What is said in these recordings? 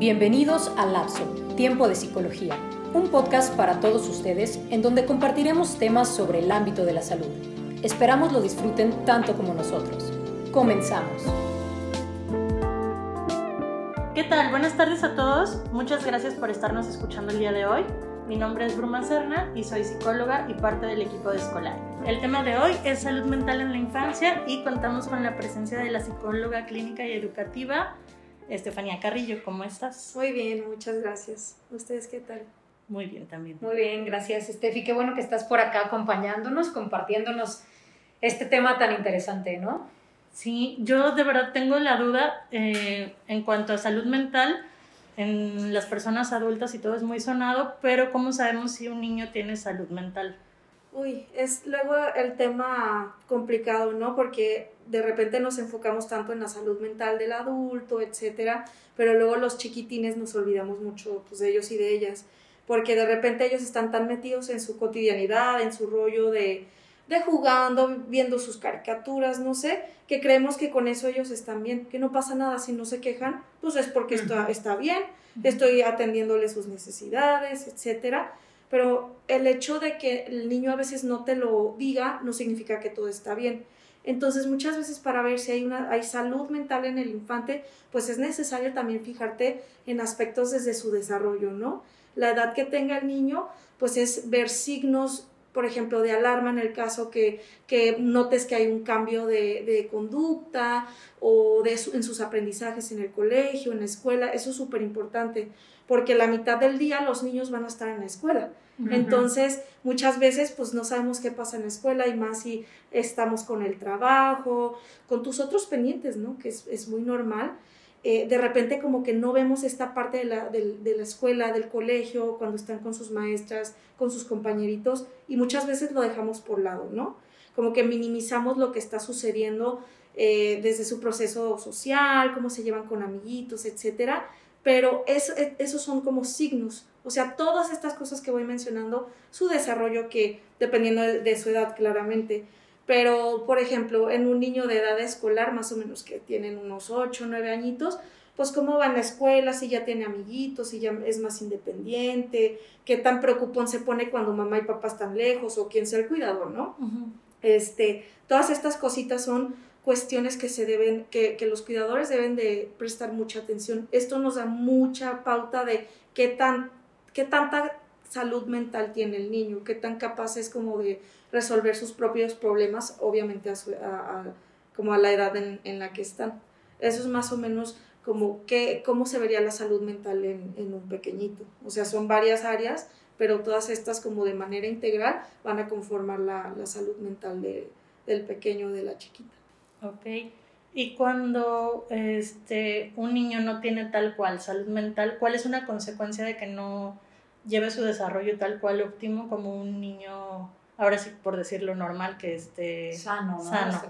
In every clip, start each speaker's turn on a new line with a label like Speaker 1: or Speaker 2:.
Speaker 1: Bienvenidos a Lapso, Tiempo de Psicología, un podcast para todos ustedes en donde compartiremos temas sobre el ámbito de la salud. Esperamos lo disfruten tanto como nosotros. Comenzamos.
Speaker 2: ¿Qué tal? Buenas tardes a todos. Muchas gracias por estarnos escuchando el día de hoy. Mi nombre es Bruma Serna y soy psicóloga y parte del equipo de escolar. El tema de hoy es salud mental en la infancia y contamos con la presencia de la psicóloga clínica y educativa Estefanía Carrillo, ¿cómo estás?
Speaker 3: Muy bien, muchas gracias. ¿Ustedes qué tal?
Speaker 2: Muy bien también.
Speaker 1: Muy bien, gracias Estefi. Qué bueno que estás por acá acompañándonos, compartiéndonos este tema tan interesante, ¿no?
Speaker 2: Sí, yo de verdad tengo la duda eh, en cuanto a salud mental en las personas adultas y todo es muy sonado, pero ¿cómo sabemos si un niño tiene salud mental?
Speaker 3: Uy, es luego el tema complicado, ¿no? Porque de repente nos enfocamos tanto en la salud mental del adulto, etcétera, pero luego los chiquitines nos olvidamos mucho pues, de ellos y de ellas, porque de repente ellos están tan metidos en su cotidianidad, en su rollo de, de jugando, viendo sus caricaturas, no sé, que creemos que con eso ellos están bien, que no pasa nada si no se quejan, pues es porque está, está bien, estoy atendiéndole sus necesidades, etcétera pero el hecho de que el niño a veces no te lo diga no significa que todo está bien. Entonces, muchas veces para ver si hay, una, hay salud mental en el infante, pues es necesario también fijarte en aspectos desde su desarrollo, ¿no? La edad que tenga el niño, pues es ver signos, por ejemplo, de alarma en el caso que, que notes que hay un cambio de, conducta o de en sus aprendizajes en el colegio, en la escuela, eso es súper importante porque la mitad del día los niños van a estar en la escuela. Entonces, muchas veces pues no sabemos qué pasa en la escuela y más si estamos con el trabajo, con tus otros pendientes, ¿no? Que es, muy normal. Eh, de repente como que no vemos esta parte de la, de la escuela, del colegio, cuando están con sus maestras, con sus compañeritos, y muchas veces lo dejamos por lado, ¿no? Como que minimizamos lo que está sucediendo eh, desde su proceso social, cómo se llevan con amiguitos, etcétera, pero eso, e, esos son como signos. O sea, todas estas cosas que voy mencionando, su desarrollo que dependiendo de, su edad claramente. Pero, por ejemplo, en un niño de edad escolar, más o menos que tienen unos 8 o 9 añitos, pues cómo va en la escuela, si ya tiene amiguitos, si ya es más independiente, qué tan preocupón se pone cuando mamá y papá están lejos o quién sea el cuidador, ¿no? este, todas estas cositas son cuestiones que se deben, que, que, los cuidadores deben de prestar mucha atención. Esto nos da mucha pauta de qué, tan, qué tanta salud mental tiene el niño, qué tan capaz es como de resolver sus propios problemas, obviamente a como a la edad en, en, la que están. Eso es más o menos como qué, cómo se vería la salud mental en, en un pequeñito. O sea, son varias áreas, pero todas estas como de manera integral van a conformar la, la salud mental de, del pequeño o de la chiquita.
Speaker 2: Ok. Y cuando este, un niño no tiene tal cual salud mental, ¿cuál es una consecuencia de que no lleve su desarrollo tal cual óptimo como un niño, ahora sí por decirlo normal, que esté
Speaker 1: sano?
Speaker 2: Sano. Este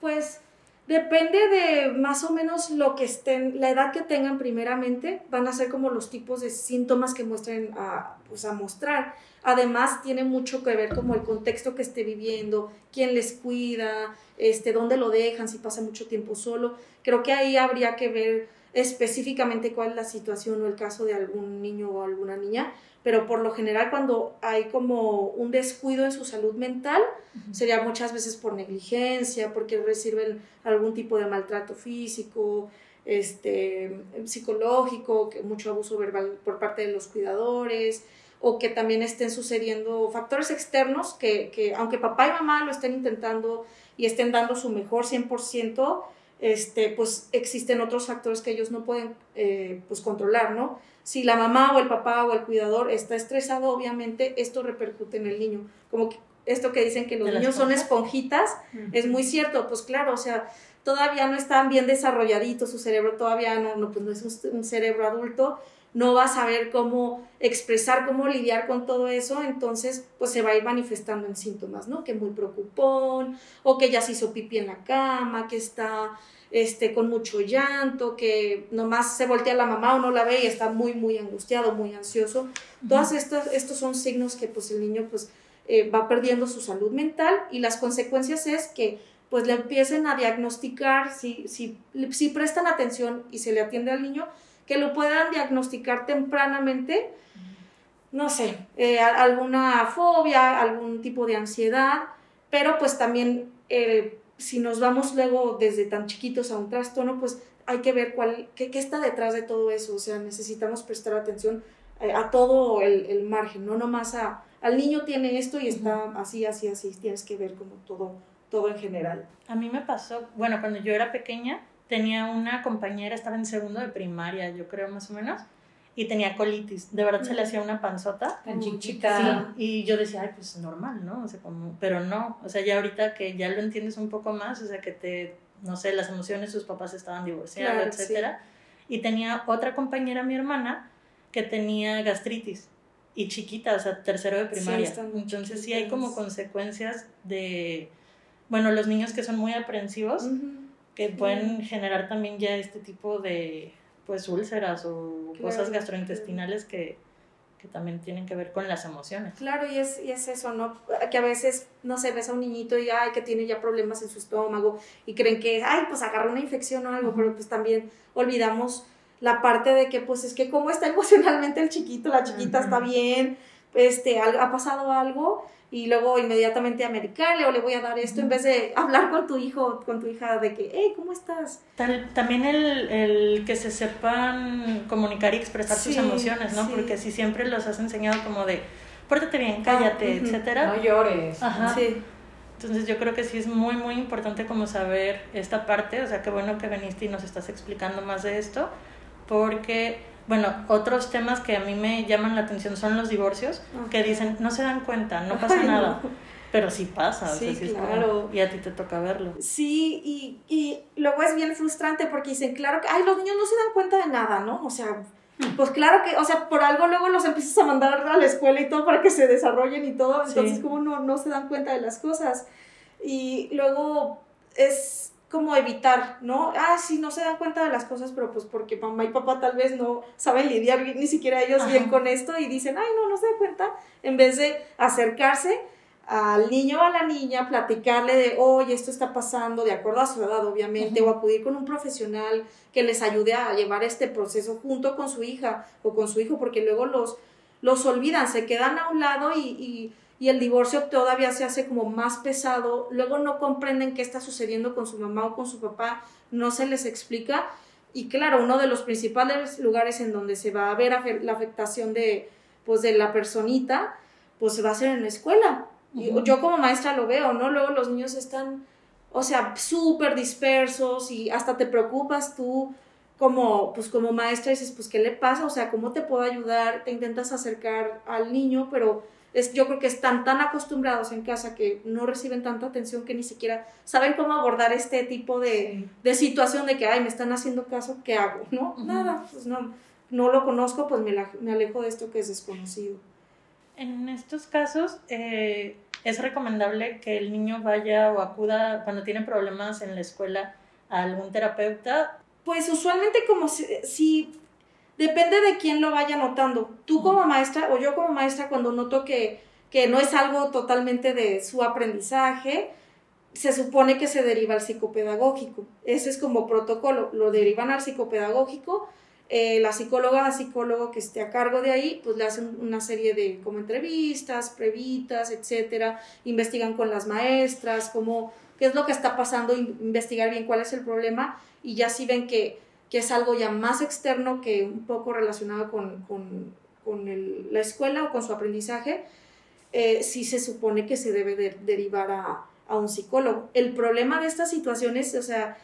Speaker 3: pues depende de más o menos lo que estén, la edad que tengan primeramente, van a ser como los tipos de síntomas que muestren a, pues, a mostrar. Además, tiene mucho que ver como el contexto que esté viviendo, quién les cuida, este, dónde lo dejan, si pasa mucho tiempo solo. Creo que ahí habría que ver específicamente cuál es la situación o el caso de algún niño o alguna niña, pero por lo general cuando hay como un descuido en su salud mental, sería muchas veces por negligencia, porque reciben algún tipo de maltrato físico, este, psicológico, mucho abuso verbal por parte de los cuidadores, o que también estén sucediendo factores externos que, que aunque papá y mamá lo estén intentando y estén dando su mejor 100%, este, pues existen otros factores que ellos no pueden eh, pues controlar, ¿no? Si la mamá o el papá o el cuidador está estresado, obviamente esto repercute en el niño. Como que esto que dicen que los niños son esponjitas, es muy cierto, pues claro, o sea, todavía no están bien desarrolladitos, su cerebro todavía no, no, pues no es un cerebro adulto, no va a saber cómo expresar, cómo lidiar con todo eso, entonces pues se va a ir manifestando en síntomas, ¿no? Que muy preocupón, o que ya se hizo pipí en la cama, que está este, con mucho llanto, que nomás se voltea la mamá o no la ve y está muy, muy angustiado, muy ansioso. Todos estos, estos son signos que pues el niño pues eh, va perdiendo su salud mental y las consecuencias es que pues le empiecen a diagnosticar, si, si, si prestan atención y se le atiende al niño, que lo puedan diagnosticar tempranamente, no sé, eh, alguna fobia, algún tipo de ansiedad, pero pues también eh, si nos vamos luego desde tan chiquitos a un trastorno, pues hay que ver cuál, qué, qué está detrás de todo eso, o sea, necesitamos prestar atención eh, a todo el, el, margen, no nomás a, al niño tiene esto y está así, así, así, tienes que ver como todo, todo en general.
Speaker 2: A mí me pasó, bueno, cuando yo era pequeña, tenía una compañera, estaba en segundo de primaria, yo creo más o menos, y tenía colitis. De verdad se le hacía una panzota.
Speaker 1: Tan chiquita.
Speaker 2: Sí, y yo decía, ay, pues normal, ¿no? O sea, como, pero no, o sea, ya ahorita que ya lo entiendes un poco más, o sea, que te, no sé, las emociones, sus papás estaban divorciados,
Speaker 3: Claro,
Speaker 2: etcétera. Y tenía otra compañera, mi hermana, que tenía gastritis y chiquita, o sea, tercero de primaria.
Speaker 3: están muy
Speaker 2: Entonces sí hay como consecuencias de, bueno, los niños que son muy aprensivos,
Speaker 3: Ujú.
Speaker 2: Que pueden generar también ya este tipo de, pues, úlceras o
Speaker 3: Claro,
Speaker 2: cosas gastrointestinales que, que también tienen que ver con las emociones.
Speaker 3: Claro, y es, y es eso, ¿no? Que a veces, no sé, ves a un niñito y, ay, que tiene ya problemas en su estómago y creen que, ay, pues agarró una infección o algo, pero pues también olvidamos la parte de que, pues es que cómo está emocionalmente el chiquito, la chiquita está bien, este, ha pasado algo y luego inmediatamente a medicarle o le voy a dar esto en vez de hablar con tu hijo, con tu hija de que, hey, ¿cómo estás?
Speaker 2: Tal- también el, el que se sepan comunicar y expresar sus
Speaker 3: Sí,
Speaker 2: emociones, ¿no?
Speaker 3: sí.
Speaker 2: Porque si siempre los has enseñado como de, pórtate bien, cállate,
Speaker 3: ujú.
Speaker 2: etcétera.
Speaker 1: No llores.
Speaker 2: Ajá.
Speaker 3: Sí,
Speaker 2: Entonces yo creo que sí es muy, muy importante como saber esta parte, o sea, qué bueno que viniste y nos estás explicando más de esto, porque, bueno, otros temas que a mí me llaman la atención son los divorcios, que dicen, no se dan cuenta, no pasa
Speaker 3: Ay, no.
Speaker 2: nada, pero sí pasa, o
Speaker 3: Sí,
Speaker 2: sea, sí es como-
Speaker 3: claro.
Speaker 2: y a ti te toca verlo.
Speaker 3: Sí, y, y luego es bien frustrante porque dicen, claro que, ay, los niños no se dan cuenta de nada, ¿no? O sea, pues claro que, o sea, por algo luego los empiezas a mandar a la escuela y todo para que se desarrollen y todo,
Speaker 2: Sí.
Speaker 3: entonces como no, no se dan cuenta de las cosas. Y luego es como evitar, ¿no? Ah, sí, no se dan cuenta de las cosas, pero pues porque mamá y papá tal vez no saben lidiar bien, ni siquiera ellos
Speaker 2: Ajá.
Speaker 3: bien con esto y dicen, ay, no, no se dan cuenta, en vez de acercarse al niño o a la niña, platicarle de, oye, esto está pasando, de acuerdo a su edad, obviamente, o acudir con un profesional que les ayude a llevar este proceso junto con su hija o con su hijo, porque luego los, los olvidan, se quedan a un lado y, y, y el divorcio todavía se hace como más pesado, luego no comprenden qué está sucediendo con su mamá o con su papá, no se les explica. Y claro, uno de los principales lugares en donde se va a ver la afectación de, pues, de la personita, pues va a hacer en la escuela. Y
Speaker 2: Ujú.
Speaker 3: yo como maestra lo veo, ¿no? Luego los niños están, o sea, súper dispersos y hasta te preocupas tú como, pues como maestra dices, pues, ¿qué le pasa? O sea, ¿cómo te puedo ayudar? Te intentas acercar al niño, pero es, yo creo que están tan acostumbrados en casa que no reciben tanta atención que ni siquiera saben cómo abordar este tipo de, de situación de que, ay, me están haciendo caso, ¿qué hago? ¿No?
Speaker 2: Ujú.
Speaker 3: Nada, pues no, no lo conozco, pues me, la- me alejo de esto que es desconocido.
Speaker 2: En estos casos, eh, es recomendable que el niño vaya o acuda cuando tiene problemas en la escuela a algún terapeuta.
Speaker 3: Pues usualmente como si, si- depende de quién lo vaya notando. Tú como maestra o yo como maestra cuando noto que, que no es algo totalmente de su aprendizaje, se supone que se deriva al psicopedagógico. Ese es como protocolo, lo derivan al psicopedagógico. eh, la psicóloga, psicólogo que esté a cargo de ahí, pues le hacen una serie de como entrevistas, previtas, etcétera, investigan con las maestras, cómo, qué es lo que está pasando, in- investigar bien cuál es el problema y ya si ven que, que es algo ya más externo que un poco relacionado con, con, con el- la escuela o con su aprendizaje, eh, sí se supone que se debe de- derivar a, a un psicólogo. El problema de estas situaciones, o sea,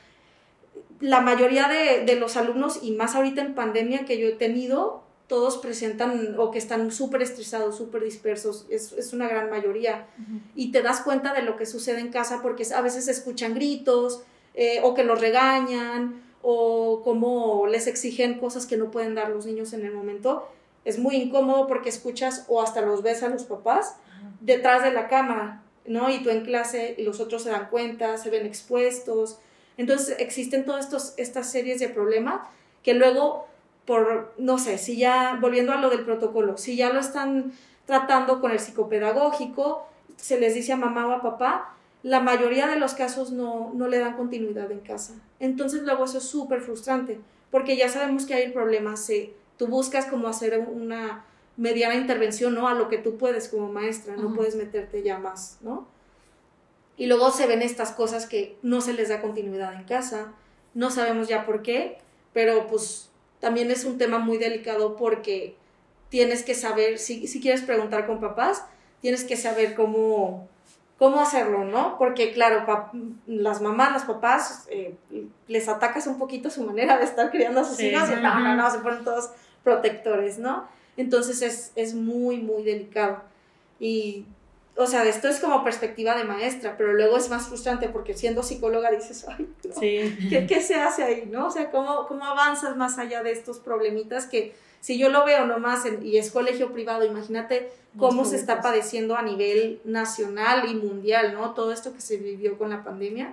Speaker 3: la mayoría de, de los alumnos, y más ahorita en pandemia que yo he tenido, todos presentan o que están súper estresados, súper dispersos, es, es una gran mayoría y te das cuenta de lo que sucede en casa porque a veces se escuchan gritos eh, o que los regañan o como les exigen cosas que no pueden dar los niños en el momento. Es muy incómodo porque escuchas o hasta los ves a los papás detrás de la cámara, ¿no? Y tú en clase y los otros se dan cuenta, se ven expuestos. Entonces existen todas estos, estas series de problemas que luego, por, no sé, si ya, volviendo a lo del protocolo, si ya lo están tratando con el psicopedagógico, se les dice a mamá o a papá, la mayoría de los casos no, no le dan continuidad en casa. Entonces luego eso es súper frustrante, porque ya sabemos que hay problemas, tú buscas como hacer una mediana intervención, ¿no? A lo que tú puedes como maestra, no puedes meterte ya más, ¿no? Y luego se ven estas cosas que no se les da continuidad en casa, no sabemos ya por qué, pero pues también es un tema muy delicado porque tienes que saber, si, si quieres preguntar con papás, tienes que saber cómo, cómo hacerlo, ¿no? Porque claro, las mamás, los papás, eh, les atacas un poquito su manera de estar criando a sus hijos y no, no, no, se ponen todos protectores, ¿no? Entonces es, es muy, muy delicado. Y o sea, esto es como perspectiva de maestra, pero luego es más frustrante porque siendo psicóloga dices, ay, ¿qué, ¿qué, se hace ahí? ¿no? O sea, ¿cómo, ¿cómo avanzas más allá de estos problemitas que si yo lo veo nomás en, y es colegio privado, imagínate cómo se está padeciendo a nivel nacional y mundial, ¿no? Todo esto que se vivió con la pandemia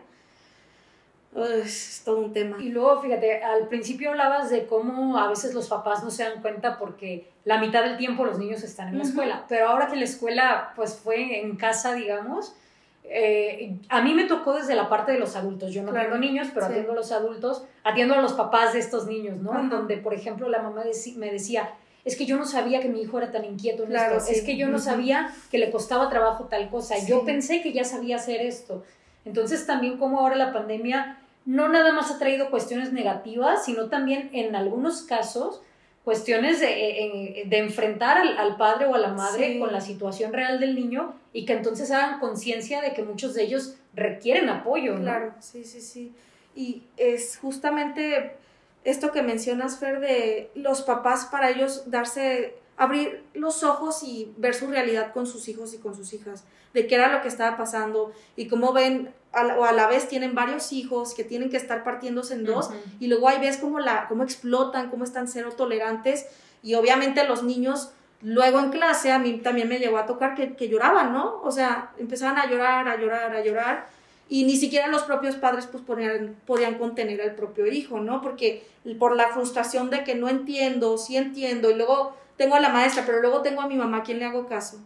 Speaker 3: es todo un tema.
Speaker 1: Y luego, fíjate, al principio hablabas de cómo a veces los papás no se dan cuenta porque la mitad del tiempo los niños están en la escuela, pero ahora que la escuela pues fue en casa, digamos, eh, a mí me tocó desde la parte de los adultos. Yo no tengo niños, pero atiendo a los adultos, atiendo a los papás de estos niños, ¿no? En donde, por ejemplo, la mamá me decía, es que yo no sabía que mi hijo era tan inquieto en esto, es que yo no sabía que le costaba trabajo tal cosa, yo pensé que ya sabía hacer esto. Entonces también como ahora la pandemia no nada más ha traído cuestiones negativas, sino también en algunos casos cuestiones de, eh, de enfrentar al, padre o a la madre con la situación real del niño y que entonces hagan conciencia de que muchos de ellos requieren apoyo.
Speaker 3: Claro, sí, sí, sí. Y es justamente esto que mencionas, Fer, de los papás para ellos darse abrir los ojos y ver su realidad con sus hijos y con sus hijas, de qué era lo que estaba pasando y cómo ven, o a la vez tienen varios hijos que tienen que estar partiéndose en dos y luego ahí ves cómo, la, cómo explotan, cómo están cero tolerantes y obviamente los niños luego en clase a mí también me llegó a tocar que, que lloraban, ¿no? O sea, empezaban a llorar, a llorar, a llorar y ni siquiera los propios padres pues podían, podían contener al propio hijo, ¿no? Porque por la frustración de que no entiendo, sí entiendo y luego tengo a la maestra, pero luego tengo a mi mamá, ¿a quién le hago caso?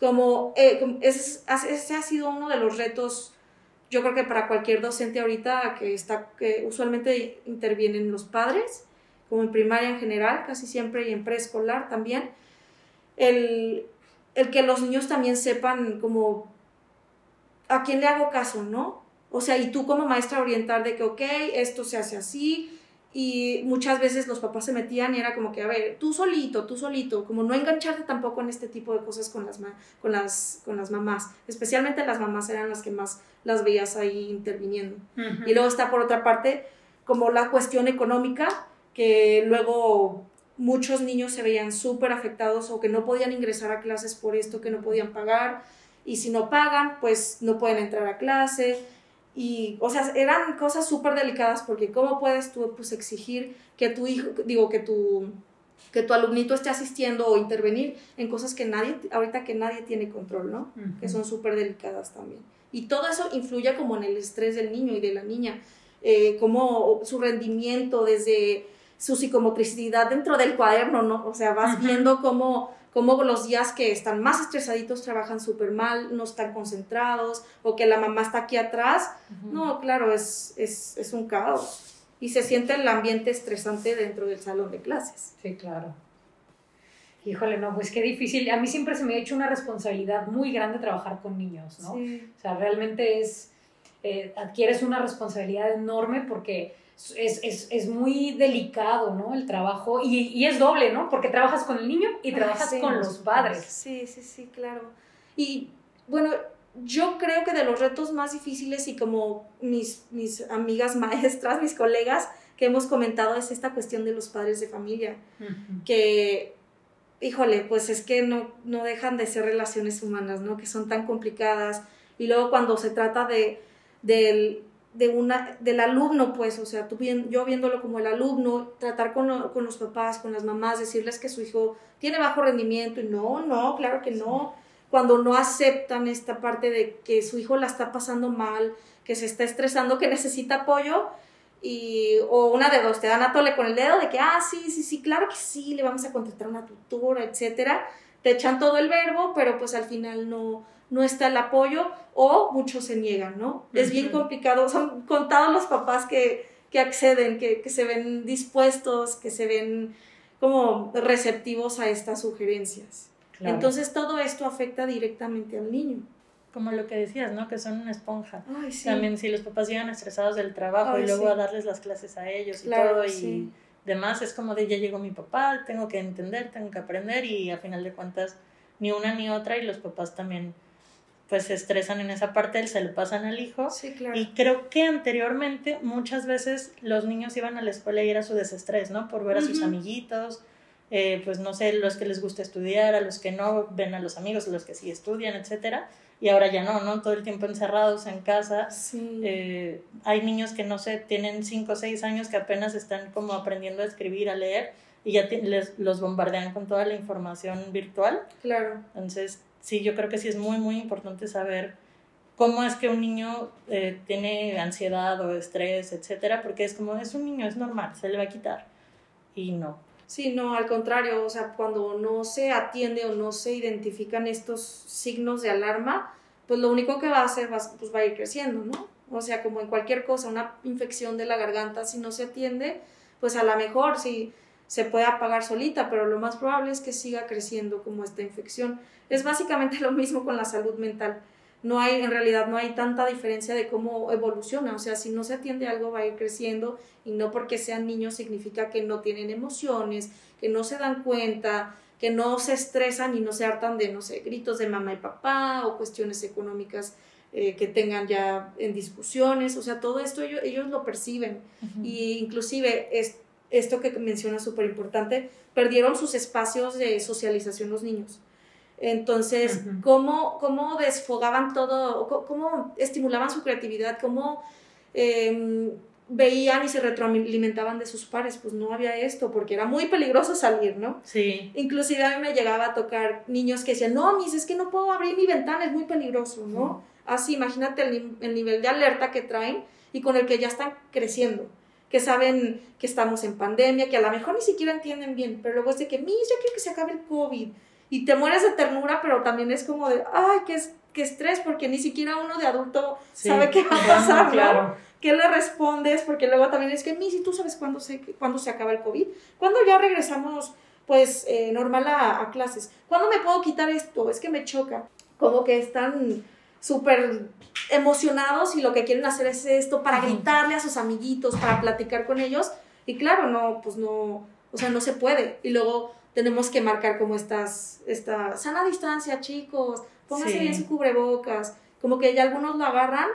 Speaker 3: Como, eh, ese, ha sido uno de los retos, yo creo que para cualquier docente ahorita que está, que usualmente intervienen los padres, como en primaria en general, casi siempre, y en preescolar también, el, el que los niños también sepan como a quién le hago caso, ¿no? O sea, y tú como maestra orientar de que, ok, esto se hace así, y muchas veces los papás se metían y era como que, a ver, tú solito, tú solito, como no engancharte tampoco en este tipo de cosas con las, con las, con las mamás. Especialmente las mamás eran las que más las veías ahí interviniendo. Y luego está por otra parte como la cuestión económica, que luego muchos niños se veían súper afectados o que no podían ingresar a clases por esto, que no podían pagar. Y si no pagan, pues no pueden entrar a clase y, o sea, eran cosas súper delicadas porque ¿cómo puedes tú pues, exigir que tu hijo, digo, que tu, que tu alumnito esté asistiendo o intervenir en cosas que nadie, ahorita que nadie tiene control, ¿no? Que son súper delicadas también. Y todo eso influye como en el estrés del niño y de la niña, eh, como su rendimiento desde su psicomotricidad dentro del cuaderno, ¿no? O sea, vas viendo cómo como los días que están más estresaditos trabajan súper mal, no están concentrados, o que la mamá está aquí atrás. No, claro, es, es, es, un caos. Y se siente el ambiente estresante dentro del salón de clases.
Speaker 1: Sí, claro. Híjole, no, pues qué difícil. A mí siempre se me ha hecho una responsabilidad muy grande trabajar con niños, ¿no? Sí. O sea, realmente es, eh, adquieres una responsabilidad enorme porque es, es, es, muy delicado, ¿no? El trabajo, y, y, es doble, ¿no? Porque trabajas con el niño y trabajas con los padres.
Speaker 3: Sí, sí, sí, claro. Y bueno, yo creo que de los retos más difíciles y como mis, mis amigas maestras, mis colegas que hemos comentado es esta cuestión de los padres de familia, que, híjole, pues es que no, no dejan de ser relaciones humanas, ¿no? Que son tan complicadas. Y luego cuando se trata de, del de una, del alumno, pues, o sea, tú yo viéndolo como el alumno, tratar con, con, los papás, con las mamás, decirles que su hijo tiene bajo rendimiento y no, no, claro que no. Cuando no aceptan esta parte de que su hijo la está pasando mal, que se está estresando, que necesita apoyo, y, o una de dos, te dan a tole con el dedo de que, ah, sí, sí, sí, claro que sí, le vamos a contratar una tutora, etcétera. Te echan todo el verbo, pero pues al final no, no está el apoyo o muchos se niegan, ¿no? Es bien complicado, son contados los papás que, que acceden, que, que se ven dispuestos, que se ven como receptivos a estas sugerencias. Entonces todo esto afecta directamente al niño.
Speaker 2: Como lo que decías, ¿no? Que son una esponja. También si los papás llegan estresados del trabajo y luego a darles las clases a ellos y todo y demás, es como de ya llegó mi papá, tengo que entender, tengo que aprender y a final de cuentas ni una ni otra y los papás también pues se estresan en esa parte, se lo pasan al hijo.
Speaker 3: Sí, claro.
Speaker 2: Y creo que anteriormente muchas veces los niños iban a la escuela y era su desestrés, ¿no? Por ver a sus amiguitos, eh, pues no sé, los que les gusta estudiar, a los que no ven a los amigos, a los que sí estudian, etcétera. Y ahora ya no, ¿no? Todo el tiempo encerrados en casa.
Speaker 3: Sí.
Speaker 2: Eh, hay niños que no sé, tienen 5 o 6 años que apenas están como aprendiendo a escribir, a leer y ya les, los bombardean con toda la información virtual.
Speaker 3: Claro.
Speaker 2: Entonces, sí, yo creo que sí es muy, muy importante saber cómo es que un niño eh, tiene ansiedad o estrés, etcétera, porque es como, es un niño, es normal, se le va a quitar. Y no.
Speaker 3: Sí, no, al contrario, o sea, cuando no se atiende o no se identifican estos signos de alarma, pues lo único que va a hacer va, pues va a ir creciendo, ¿no? O sea, como en cualquier cosa, una infección de la garganta, si no se atiende, pues a lo mejor sí se puede apagar solita, pero lo más probable es que siga creciendo como esta infección. Es básicamente lo mismo con la salud mental. No hay, en realidad no hay tanta diferencia de cómo evoluciona. O sea, si no se atiende algo va a ir creciendo y no porque sean niños significa que no tienen emociones, que no se dan cuenta, que no se estresan y no se hartan de, no sé, gritos de mamá y papá o cuestiones económicas eh, que tengan ya en discusiones. O sea, todo esto ellos, ellos lo perciben. Y inclusive es, esto que menciona súper importante, perdieron sus espacios de socialización los niños. Entonces, ¿cómo, ¿cómo, desfogaban todo, cómo estimulaban su creatividad, cómo em, veían y se retroalimentaban de sus pares? Pues no había esto, porque era muy peligroso salir, ¿no?
Speaker 2: Sí.
Speaker 3: Inclusive a mí me llegaba a tocar niños que decían, no, mis, es que no puedo abrir mi ventana, es muy peligroso, ¿no? Así, imagínate el, el nivel de alerta que traen y con el que ya están creciendo que saben que estamos en pandemia, que a lo mejor ni siquiera entienden bien, pero luego es de que, mis, ya quiero que se acabe el COVID, y te mueres de ternura, pero también es como de, ay, qué, qué estrés, porque ni siquiera uno de adulto sabe qué va a pasar, claro. ¿Qué le respondes? Porque luego también es que, mi, si tú sabes cuándo se, cuándo se acaba el COVID, cuándo ya regresamos, pues, eh, normal a, a, clases, ¿cuándo me puedo quitar esto? Es que me choca. Como que están súper emocionados y lo que quieren hacer es esto para gritarle a sus amiguitos, para platicar con ellos. Y claro, no, pues no, o sea, no se puede. Y luego tenemos que marcar como estas, esta sana distancia, chicos, pónganse bien su cubrebocas, como que ya algunos lo agarran,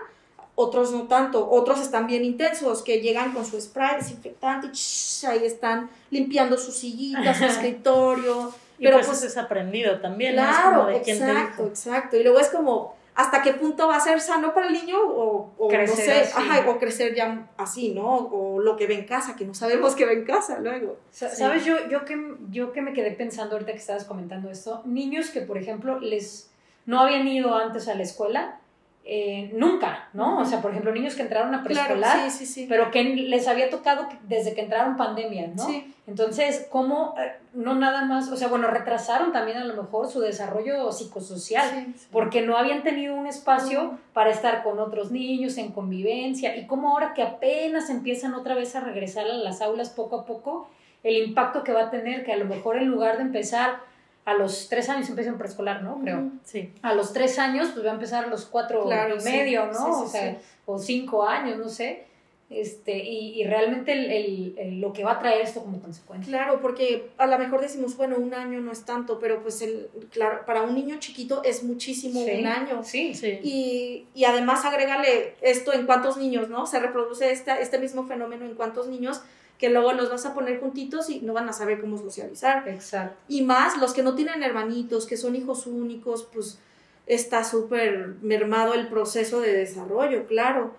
Speaker 3: otros no tanto, otros están bien intensos, que llegan con su spray desinfectante, y ahí están limpiando su sillita, su escritorio.
Speaker 2: pero pues, pues es aprendido también.
Speaker 3: Claro, exacto, exacto. Y luego es como, hasta qué punto va a ser sano para el niño o, o crecer, o crecer ya así, ¿no? O lo que ve en casa, que no sabemos que ve en casa luego.
Speaker 1: ¿Sabes? Yo, yo, que, yo que me quedé pensando ahorita que estabas comentando esto, niños que, por ejemplo, les no habían ido antes a la escuela eh, nunca, ¿no? O sea, por ejemplo, niños que entraron a preescolar, pero que les había tocado desde que entraron pandemia, ¿no? Entonces, ¿cómo eh, no nada más, o sea, bueno, retrasaron también a lo mejor su desarrollo psicosocial, porque no habían tenido un espacio para estar con otros niños en convivencia, y cómo ahora que apenas empiezan otra vez a regresar a las aulas poco a poco, el impacto que va a tener, que a lo mejor en lugar de empezar a los tres años empieza en preescolar, ¿no? Creo.
Speaker 2: Sí.
Speaker 1: A los tres años, pues va a empezar a los cuatro y medio, ¿no? o sea, o cinco años, no sé. Este, y, y realmente el, el, lo que va a traer esto como consecuencia.
Speaker 3: Claro, porque a lo mejor decimos, bueno, un año no es tanto, pero pues el, claro, para un niño chiquito es muchísimo un año.
Speaker 1: Sí, sí.
Speaker 3: Y, y además agrégale esto en cuántos niños, ¿no? Se reproduce esta, este mismo fenómeno en cuántos niños que luego los vas a poner juntitos y no van a saber cómo socializar.
Speaker 1: Exacto.
Speaker 3: Y más los que no tienen hermanitos, que son hijos únicos, pues está súper mermado el proceso de desarrollo, claro.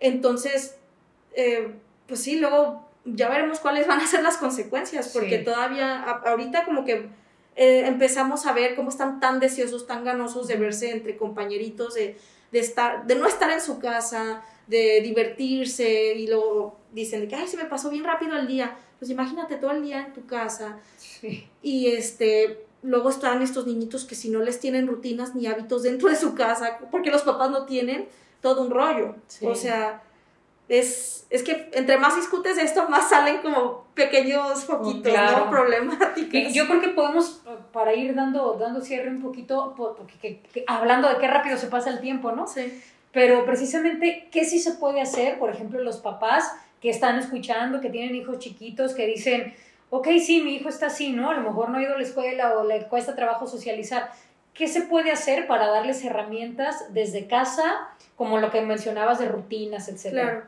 Speaker 3: Entonces, eh, pues sí, luego ya veremos cuáles van a ser las consecuencias, porque todavía, ahorita como que eh, empezamos a ver cómo están tan deseosos, tan ganosos de verse entre compañeritos, de, de, estar, de no estar en su casa, de divertirse y luego dicen que, ay, se me pasó bien rápido el día. Pues imagínate todo el día en tu casa. Y este, luego están estos niñitos que si no les tienen rutinas ni hábitos dentro de su casa, porque los papás no tienen, todo un rollo. O sea, es, es que entre más discutes de esto, más salen como pequeños foquitos, ¿no? Problemáticos.
Speaker 1: yo creo que podemos, para ir dando, dando cierre un poquito, porque, hablando de qué rápido se pasa el tiempo, ¿no?
Speaker 3: Sí.
Speaker 1: Pero precisamente, ¿qué sí se puede hacer? Por ejemplo, los papás que están escuchando, que tienen hijos chiquitos, que dicen, ok, sí, mi hijo está así, ¿no? A lo mejor no ha ido a la escuela o le cuesta trabajo socializar. ¿Qué se puede hacer para darles herramientas desde casa, como lo que mencionabas de rutinas, etcétera?
Speaker 3: Claro.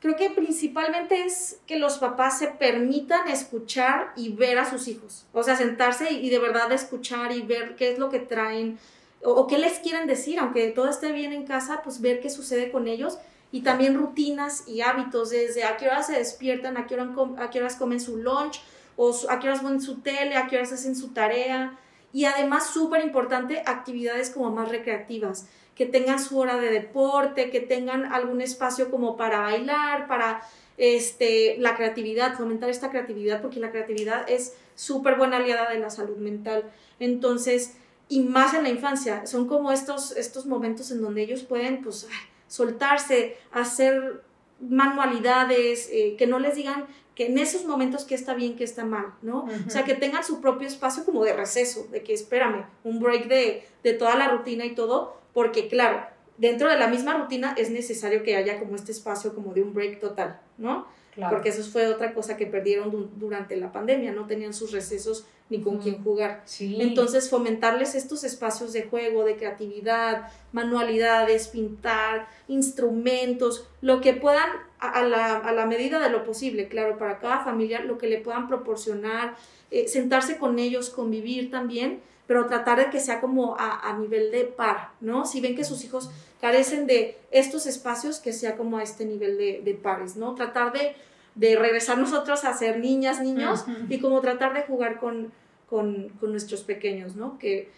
Speaker 3: Creo que principalmente es que los papás se permitan escuchar y ver a sus hijos. O sea, sentarse y de verdad escuchar y ver qué es lo que traen o, qué les quieren decir, aunque todo esté bien en casa, pues ver qué sucede con ellos y también rutinas y hábitos, desde a qué horas se despiertan, a qué, a qué horas comen su lunch, o a qué horas ponen su tele, a qué horas hacen su tarea. Y además, súper importante, actividades como más recreativas, que tengan su hora de deporte, que tengan algún espacio como para bailar, para este, la creatividad, fomentar esta creatividad, porque la creatividad es súper buena aliada de la salud mental. Entonces, y más en la infancia, son como estos, estos momentos en donde ellos pueden, pues, soltarse, hacer manualidades, eh, que no les digan que en esos momentos que está bien, que está mal, ¿no? O sea, que tengan su propio espacio como de receso, de que espérame, un break de, de toda la rutina y todo, porque claro, dentro de la misma rutina es necesario que haya como este espacio como de un break total, ¿no? Porque eso fue otra cosa que perdieron durante la pandemia, no tenían sus recesos ni con quién jugar. Entonces, fomentarles estos espacios de juego, de creatividad, manualidades, pintar, instrumentos, lo que puedan a, la, a la, medida de lo posible, claro, para cada familia, lo que le puedan proporcionar, eh, sentarse con ellos, convivir también, pero tratar de que sea como a, a, nivel de par, ¿no? Si ven que sus hijos carecen de estos espacios, que sea como a este nivel de, de pares, ¿no? Tratar de, de, regresar nosotros a ser niñas, niños, y como tratar de jugar con, con, con nuestros pequeños, ¿no? Que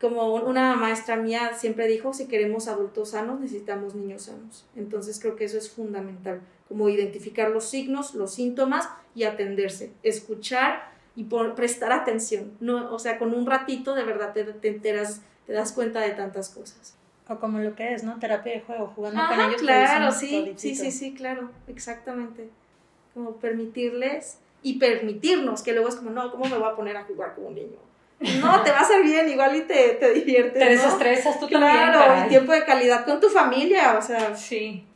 Speaker 3: como una maestra mía siempre dijo, si queremos adultos sanos, necesitamos niños sanos. Entonces creo que eso es fundamental, como identificar los signos, los síntomas y atenderse, escuchar y prestar atención. No, o sea, con un ratito de verdad te, te enteras, te das cuenta de tantas cosas.
Speaker 2: O como lo que es, ¿no? Terapia de juego, jugando con ellos.
Speaker 3: Claro, sí, sí, sí, sí, claro, exactamente. Como permitirles y permitirnos, que luego es como, no, ¿cómo me voy a poner a jugar como un niño? No, te va a hacer bien, igual y te, te diviertes.
Speaker 1: Te desestresas tú también.
Speaker 3: Claro, tiempo de calidad con tu familia, o sea.
Speaker 1: Sí.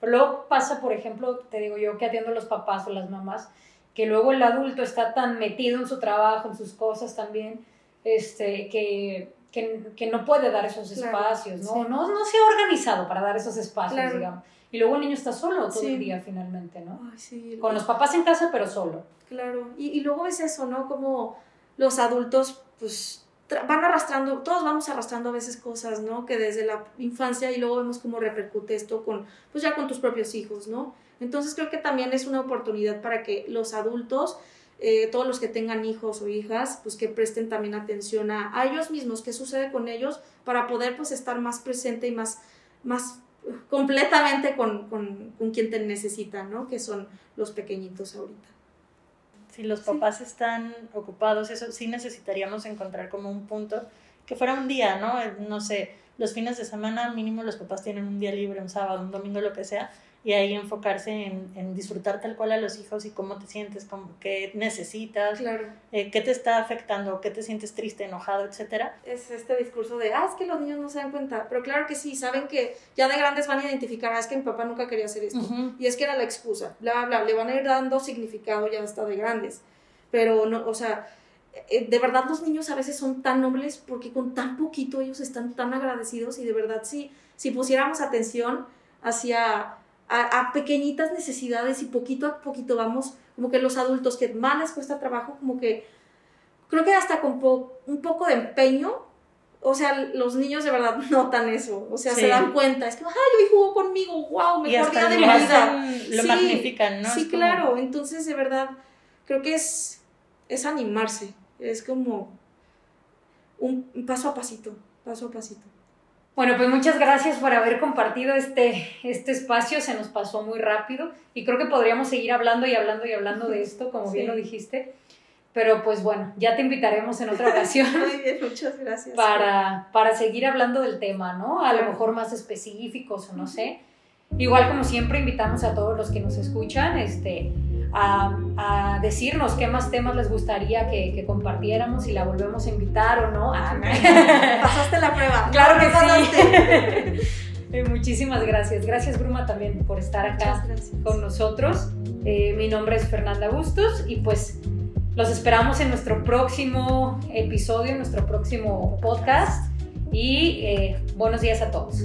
Speaker 1: Pero luego pasa, por ejemplo, te digo yo que atiendo a los papás o las mamás, que luego el adulto está tan metido en su trabajo, en sus cosas también, este, que, que, que no puede dar esos espacios, ¿no? ¿no? No se ha organizado para dar esos espacios, digamos. Y luego el niño está solo todo el día finalmente, ¿no?
Speaker 3: Ay, sí.
Speaker 1: Con los papás en casa, pero solo.
Speaker 3: Claro, y, y luego es eso, ¿no? Como los adultos, pues van arrastrando, todos vamos arrastrando a veces cosas, ¿no? Que desde la infancia y luego vemos cómo repercute esto con, pues ya con tus propios hijos, ¿no? Entonces creo que también es una oportunidad para que los adultos, eh, todos los que tengan hijos o hijas, pues que presten también atención a, a, ellos mismos, qué sucede con ellos, para poder pues estar más presente y más, más completamente con, con, con quien te necesita, ¿no? Que son los pequeñitos ahorita
Speaker 2: si los papás están ocupados, eso sí necesitaríamos encontrar como un punto que fuera un día, ¿no? No sé, los fines de semana mínimo los papás tienen un día libre, un sábado, un domingo, lo que sea, y ahí enfocarse en, en, disfrutar tal cual a los hijos y cómo te sientes, cómo, qué necesitas,
Speaker 3: claro.
Speaker 2: eh, qué te está afectando, qué te sientes triste, enojado, etcétera.
Speaker 3: Es este discurso de, ah, es que los niños no se dan cuenta, pero claro que sí, saben que ya de grandes van a identificar, ah, es que mi papá nunca quería hacer esto, y es que era la excusa, bla, bla, le van a ir dando significado ya hasta de grandes, pero no, o sea, eh, de verdad los niños a veces son tan nobles porque con tan poquito ellos están tan agradecidos y de verdad sí, si pusiéramos atención hacia a, pequeñitas necesidades y poquito a poquito vamos, como que los adultos que más les cuesta trabajo, como que creo que hasta con un poco de empeño, o sea, los niños de verdad notan eso, o sea, se dan cuenta, es que, ay, hoy jugó conmigo, wow, mejor día de mi vida.
Speaker 2: Lo magnifican, ¿no?
Speaker 3: Sí, claro, entonces de verdad creo que es, es animarse, es como un paso a pasito, paso a pasito.
Speaker 1: Bueno, pues muchas gracias por haber compartido este, este espacio, se nos pasó muy rápido y creo que podríamos seguir hablando y hablando y hablando de esto, como bien lo dijiste, pero pues bueno, ya te invitaremos en otra ocasión.
Speaker 3: muy bien, muchas gracias.
Speaker 1: Para, para seguir hablando del tema, ¿no? A lo mejor más específicos o no sé. Igual como siempre invitamos a todos los que nos escuchan este, a, decirnos qué más temas les gustaría que, compartiéramos, si la volvemos a invitar o no. Ah,
Speaker 3: Pasaste la prueba.
Speaker 1: Claro que sí. Eh, muchísimas gracias. Gracias Bruma también por estar acá con nosotros. Eh, mi nombre es Fernanda Bustos y pues los esperamos en nuestro próximo episodio, en nuestro próximo podcast y eh, buenos días a todos.